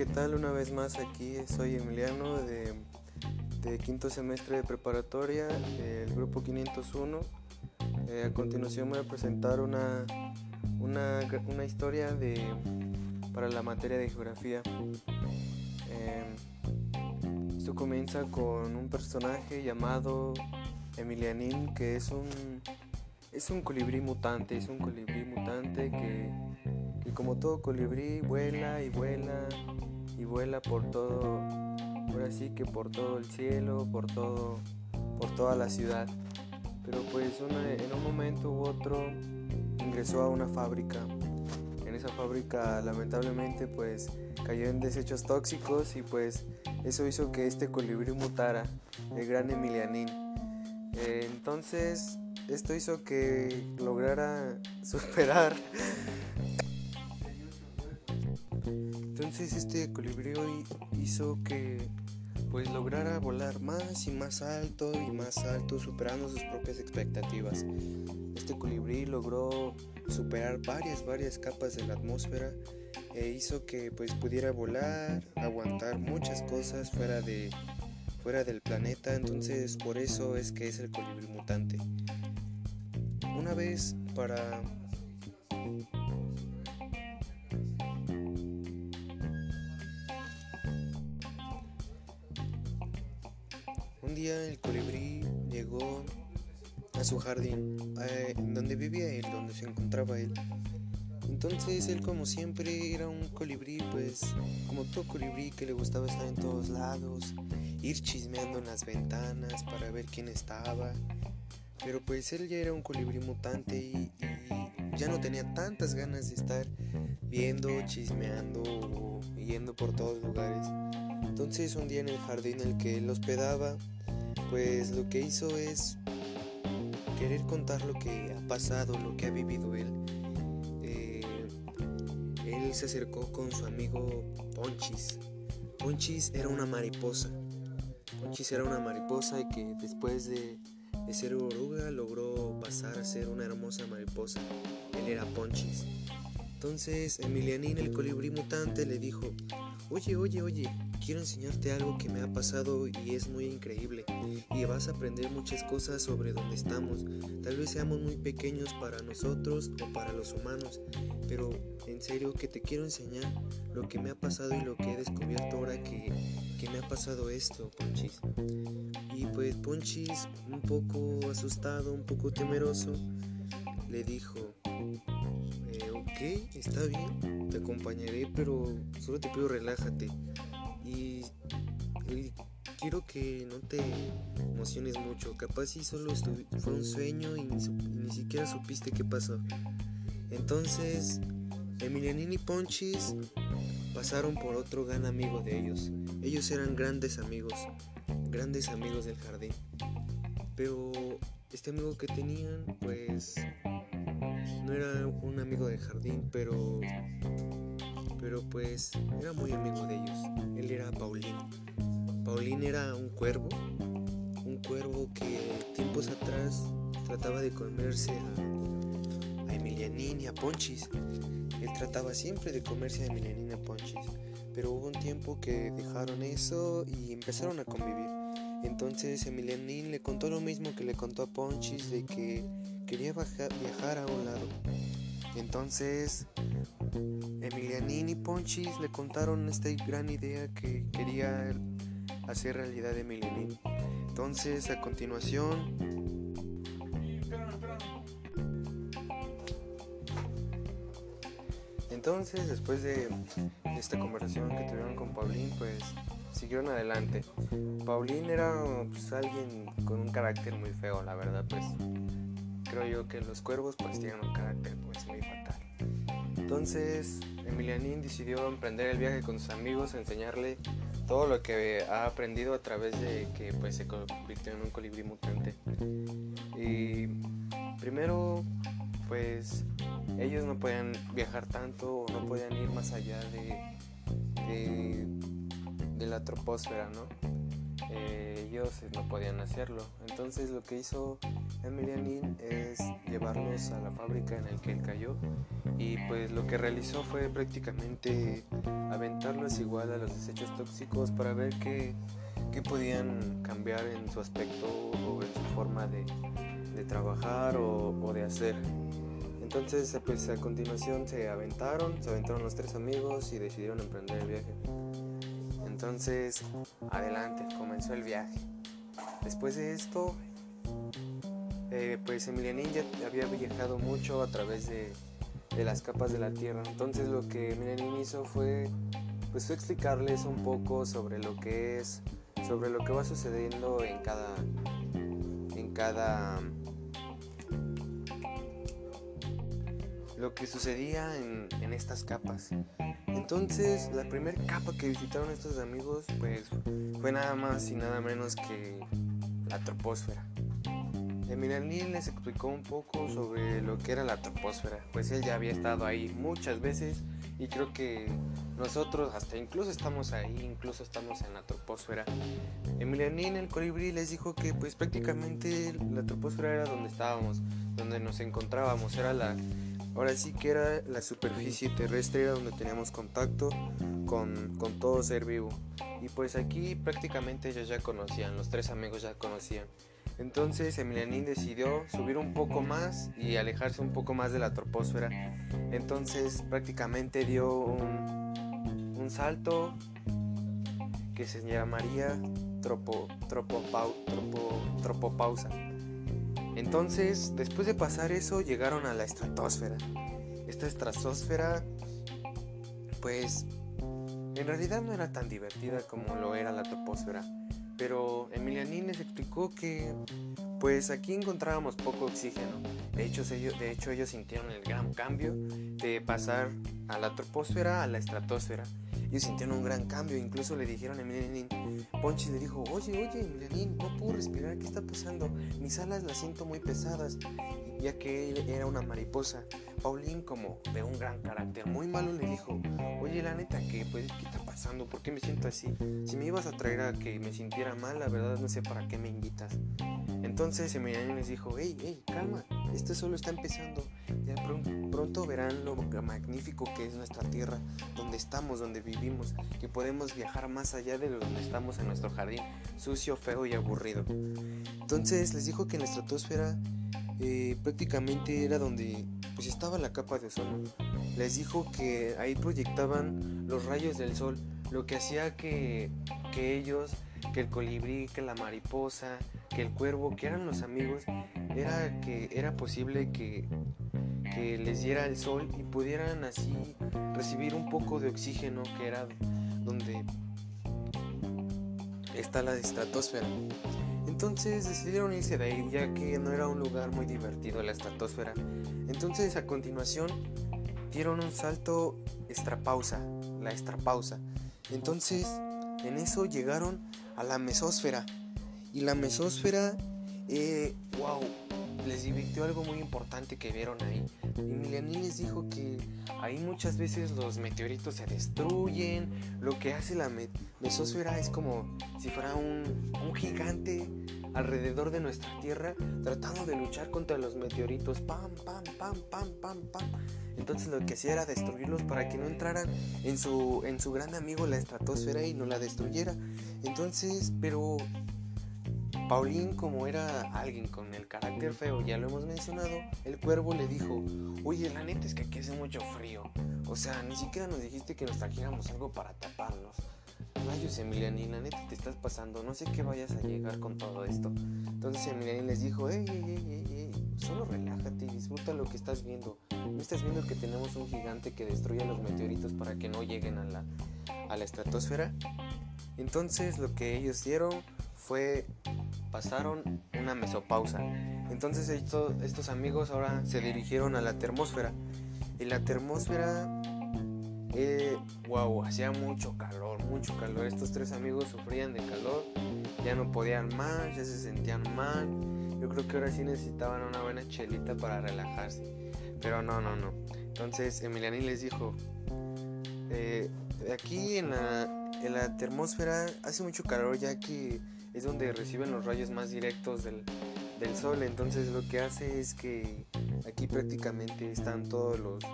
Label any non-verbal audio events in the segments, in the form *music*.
¿qué tal? Una vez más aquí soy Emiliano de, quinto semestre de preparatoria del grupo 501. Eh, a continuación voy a presentar una, una, historia de, para la materia de geografía. Em, esto comienza con un personaje llamado Emilianín que es un, es un colibrí mutante, es un colibrí mutante que como todo colibrí vuela y vuela y vuela por todo, por así que por todo el cielo, por todo, por toda la ciudad. Pero pues en un momento u otro ingresó a una fábrica. En esa fábrica lamentablemente pues cayó en desechos tóxicos y pues eso hizo que este colibrí mutara, el gran Emilianín. entonces esto hizo que lograra *laughs* superar Entonces este colibrío hizo que pues lograra volar más y más alto y más alto superando sus propias expectativas. Este colibrí logró superar varias varias capas de la atmósfera e hizo que pues pudiera volar, aguantar muchas cosas fuera de fuera del planeta, entonces por eso es que es el colibrí mutante. Una vez para Un día el colibrí llegó a su jardín, donde vivía él, donde se encontraba él. Entonces él como siempre era un colibrí, pues como todo colibrí que le gustaba estar en todos lados, ir chismeando en las ventanas para ver quién estaba. Pero pues él ya era un colibrí mutante y, ya no tenía tantas ganas de estar viendo, chismeando yendo por todos lugares. Entonces un día en el jardín en el que él hospedaba, pues lo que hizo es querer contar lo que ha pasado, lo que ha vivido él. Eh, él se acercó con su amigo Ponchis. Ponchis era una mariposa. Ponchis era una mariposa y que después de, de ser oruga logró pasar a ser una hermosa mariposa. Él era Ponchis. Entonces Emilianín, el colibrí mutante, le dijo, oye, oye, oye, quiero enseñarte algo que me ha pasado y es muy increíble y vas a aprender muchas cosas sobre dónde estamos. Tal vez seamos muy pequeños para nosotros o para los humanos, pero en serio que te quiero enseñar lo que me ha pasado y lo que he descubierto ahora que, me ha pasado esto, Ponchis. Y pues Ponchis, un poco asustado, un poco temeroso, le dijo, eh, ok, está bien, te acompañaré, pero solo te pido relájate. Y, quiero que no te emociones mucho. Capaz si solo fue un sueño y ni, siquiera supiste qué pasó. Entonces, Emilianini y Ponchis pasaron por otro gran amigo de ellos. Ellos eran grandes amigos, grandes amigos del jardín. Pero este amigo que tenían, pues, no era un amigo del jardín, pero pero pues era muy amigo de ellos. Él era Paulín. Paulín era un cuervo, un cuervo que tiempos atrás trataba de comerse a, a Emilianín y a Ponchis. Él trataba siempre de comerse a Emilianín y a Ponchis, pero hubo un tiempo que dejaron eso y empezaron a convivir. Entonces Emilianín le contó lo mismo que le contó a Ponchis de que quería viajar a un lado. Entonces Emilianín y Ponchis le contaron esta gran idea que quería hacer realidad de Emilianín. Entonces, a continuación... Entonces, después de esta conversación que tuvieron con Paulín, pues siguieron adelante. Paulín era pues, alguien con un carácter muy feo, la verdad, pues creo yo que los cuervos pues tienen un carácter pues muy fatal. Entonces, Emilianín decidió emprender el viaje con sus amigos, enseñarle todo lo que ha aprendido a través de que pues, se convirtió en un colibrí mutante. Y primero, pues ellos no podían viajar tanto o no podían ir más allá de, de, la troposfera, ¿no? Eh, ellos no podían hacerlo. Entonces lo que hizo Emilianin es llevarlos a la fábrica en el que él cayó y pues lo que realizó fue prácticamente aventarlos igual a los desechos tóxicos para ver qué, podían cambiar en su aspecto o en su forma de, trabajar o, o, de hacer. Entonces pues a continuación se aventaron, se aventaron los tres amigos y decidieron emprender el viaje. Entonces adelante, comenzó el viaje. Después de esto, eh, pues Emilianín ya había viajado mucho a través de, las capas de la Tierra. Entonces lo que Emilianín hizo fue, pues fue explicarles un poco sobre lo que es, sobre lo que va sucediendo en cada, en cada, lo que sucedía en, en estas capas. Entonces, la primera capa que visitaron estos amigos, pues fue nada más y nada menos que la troposfera. Emilianín les explicó un poco sobre lo que era la troposfera, pues él ya había estado ahí muchas veces y creo que nosotros hasta incluso estamos ahí, incluso estamos en la troposfera. Emilianín, el colibrí, les dijo que pues prácticamente la troposfera era donde estábamos, donde nos encontrábamos, era la, ahora sí que era la superficie terrestre, era donde teníamos contacto con, con todo ser vivo. Y pues aquí prácticamente ellos ya conocían, los tres amigos ya conocían. Entonces Emilianín decidió subir un poco más y alejarse un poco más de la troposfera. Entonces prácticamente dio un, salto que se llamaría tropo, tropo, tropo, tropopausa. Entonces, después de pasar eso, llegaron a la estratosfera. Esta estratosfera, pues, en realidad no era tan divertida como lo era la troposfera pero Emilianín les explicó que pues aquí encontrábamos poco oxígeno. De hecho, ellos, de hecho, ellos sintieron el gran cambio de pasar a la troposfera a la estratosfera. Ellos sintieron un gran cambio, incluso le dijeron a Emilianín, Ponchi le dijo, oye, oye, Emilianín, no puedo respirar, ¿qué está pasando? Mis alas las siento muy pesadas ya que era una mariposa. Paulín, como de un gran carácter muy malo, le dijo, oye, la neta, ¿qué, pues, ¿qué está pasando? ¿Por qué me siento así? Si me ibas a traer a que me sintiera mal, la verdad no sé para qué me invitas. Entonces Emiliano les dijo, hey, hey, calma, esto solo está empezando. Ya pronto verán lo magnífico que es nuestra tierra, donde estamos, donde vivimos, que podemos viajar más allá de donde estamos en nuestro jardín, sucio, feo y aburrido. Entonces les dijo que en la estratosfera eh, prácticamente era donde pues estaba la capa de ozono. Les dijo que ahí proyectaban los rayos del sol, lo que hacía que, que ellos, que el colibrí, que la mariposa, que el cuervo, que eran los amigos, era que era posible que, que les diera el sol y pudieran así recibir un poco de oxígeno que era donde está la estratosfera. Entonces decidieron irse de ahí ya que no era un lugar muy divertido la estratosfera. Entonces a continuación dieron un salto extrapausa, la extrapausa. Entonces en eso llegaron a la mesósfera. Y la mesósfera, eh, wow, les divirtió algo muy importante que vieron ahí. Emilianín les dijo que ahí muchas veces los meteoritos se destruyen. Lo que hace la mesósfera es como si fuera un, un gigante alrededor de nuestra Tierra tratando de luchar contra los meteoritos. Pam, pam, pam, pam, pam, pam. Entonces lo que hacía era destruirlos para que no entraran en su, en su gran amigo la estratosfera y no la destruyera. Entonces, pero Paulín, como era alguien con el carácter feo, ya lo hemos mencionado, el cuervo le dijo, oye, la neta es que aquí hace mucho frío. O sea, ni siquiera nos dijiste que nos trajéramos algo para taparnos. Rayos, Emiliani, la neta te estás pasando, no sé qué vayas a llegar con todo esto. Entonces Emiliani les dijo, ey, ey, ey, ey, solo relájate y disfruta lo que estás viendo. ¿No estás viendo que tenemos un gigante que destruye los meteoritos para que no lleguen a la, a la estratosfera? Entonces lo que ellos hicieron fue pasaron una mesopausa. Entonces estos, amigos ahora se dirigieron a la termósfera. Y la termósfera, eh, wow, hacía mucho calor, mucho calor. Estos tres amigos sufrían de calor, ya no podían más, ya se sentían mal. Yo creo que ahora sí necesitaban una buena chelita para relajarse. Pero no, no, no. Entonces Emiliani les dijo, eh, aquí en la, en la termósfera hace mucho calor ya que es donde reciben los rayos más directos del, del sol. Entonces lo que hace es que aquí prácticamente están todos los,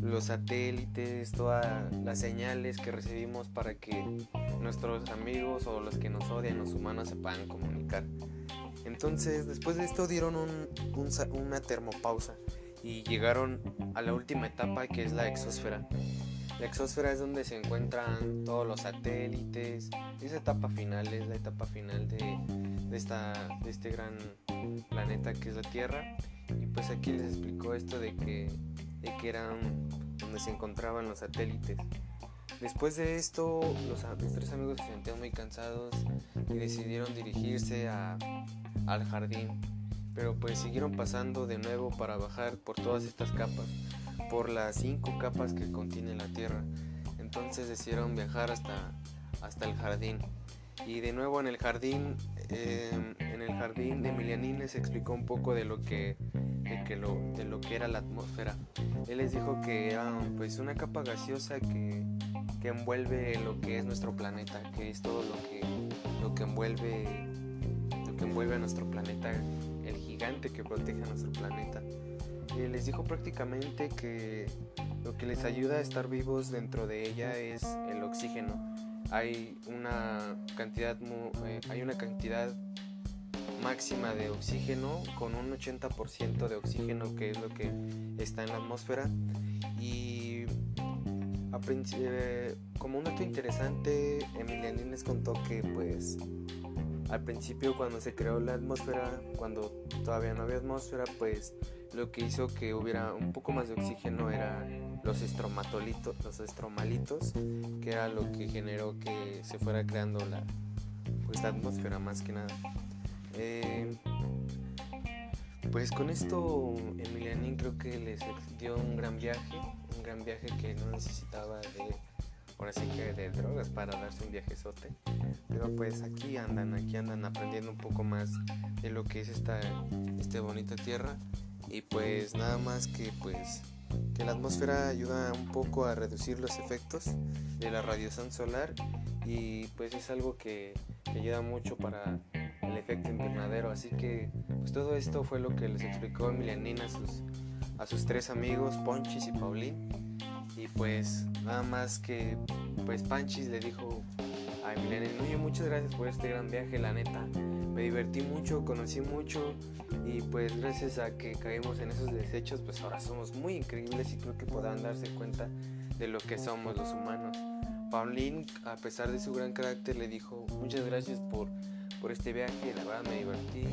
los satélites, todas las señales que recibimos para que nuestros amigos o los que nos odian, los humanos, se puedan comunicar. Entonces después de esto dieron un, una termopausa y llegaron a la última etapa que es la exosfera. La exósfera es donde se encuentran todos los satélites. Esa etapa final es la etapa final de, esta, de este gran planeta que es la Tierra. Y pues aquí les explicó esto de que, de que eran donde se encontraban los satélites. Después de esto, los, tres amigos se sentían muy cansados y decidieron dirigirse a, al jardín. Pero pues siguieron pasando de nuevo para bajar por todas estas capas por las cinco capas que contiene la Tierra. Entonces decidieron viajar hasta, hasta el jardín. Y de nuevo en el jardín, em, en el jardín de Emilianín les explicó un poco de lo que, de, que lo, de lo que era la atmósfera. Él les dijo que era pues una capa gaseosa que, que envuelve lo que es nuestro planeta, que es todo lo que, lo que envuelve lo que envuelve a nuestro planeta, el gigante que protege a nuestro planeta les dijo prácticamente que lo que les ayuda a estar vivos dentro de ella es el oxígeno. Hay una cantidad, eh, hay una cantidad máxima de oxígeno con un 80% de oxígeno que es lo que está en la atmósfera y eh, como un dato interesante Emilianín les contó que pues al principio cuando se creó la atmósfera cuando todavía no había atmósfera pues lo que hizo que hubiera un poco más de oxígeno era los estromatolitos, los estromalitos, que era lo que generó que se fuera creando la, pues, atmósfera más que nada. Eh, pues con esto Emilianín creo que les dio un gran viaje, un gran viaje que no necesitaba de, ahora sí que de drogas para darse un viajezote. Pero pues aquí andan, aquí andan aprendiendo un poco más de lo que es esta, esta bonita tierra y pues nada más que pues que la atmósfera ayuda un poco a reducir los efectos de la radiación solar y pues es algo que, ayuda mucho para el efecto invernadero. Así que pues todo esto fue lo que les explicó Emilianina a sus, a sus tres amigos Ponchis y Paulín. Y pues nada más que pues Panchis le dijo a oye muchas gracias por este gran viaje la neta me divertí mucho, conocí mucho y pues gracias a que caímos en esos desechos pues ahora somos muy increíbles y creo que podrán darse cuenta de lo que somos los humanos. Pauline, a pesar de su gran carácter, le dijo muchas gracias por, por este viaje, la verdad me divertí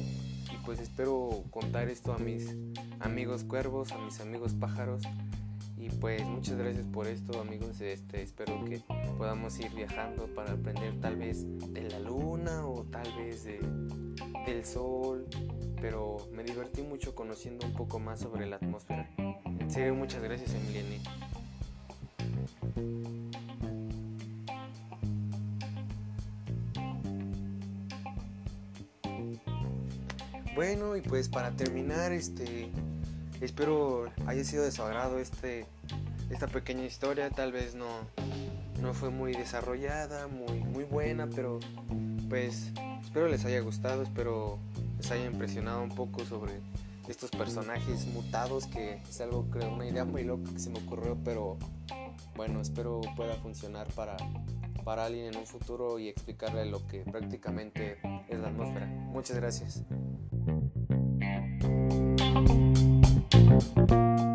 y pues espero contar esto a mis amigos cuervos, a mis amigos pájaros pues muchas gracias por esto amigos, este, espero que podamos ir viajando para aprender tal vez de la luna o tal vez de, del sol, pero me divertí mucho conociendo un poco más sobre la atmósfera. En serio, muchas gracias Emiliani. Bueno, y pues para terminar, este Espero haya sido de su agrado este, esta pequeña historia. Tal vez no, no fue muy desarrollada, muy, muy buena, pero pues espero les haya gustado, espero les haya impresionado un poco sobre estos personajes mutados, que es algo, creo, una idea muy loca que se me ocurrió, pero bueno, espero pueda funcionar para, para alguien en un futuro y explicarle lo que prácticamente es la atmósfera. Muchas gracias. Música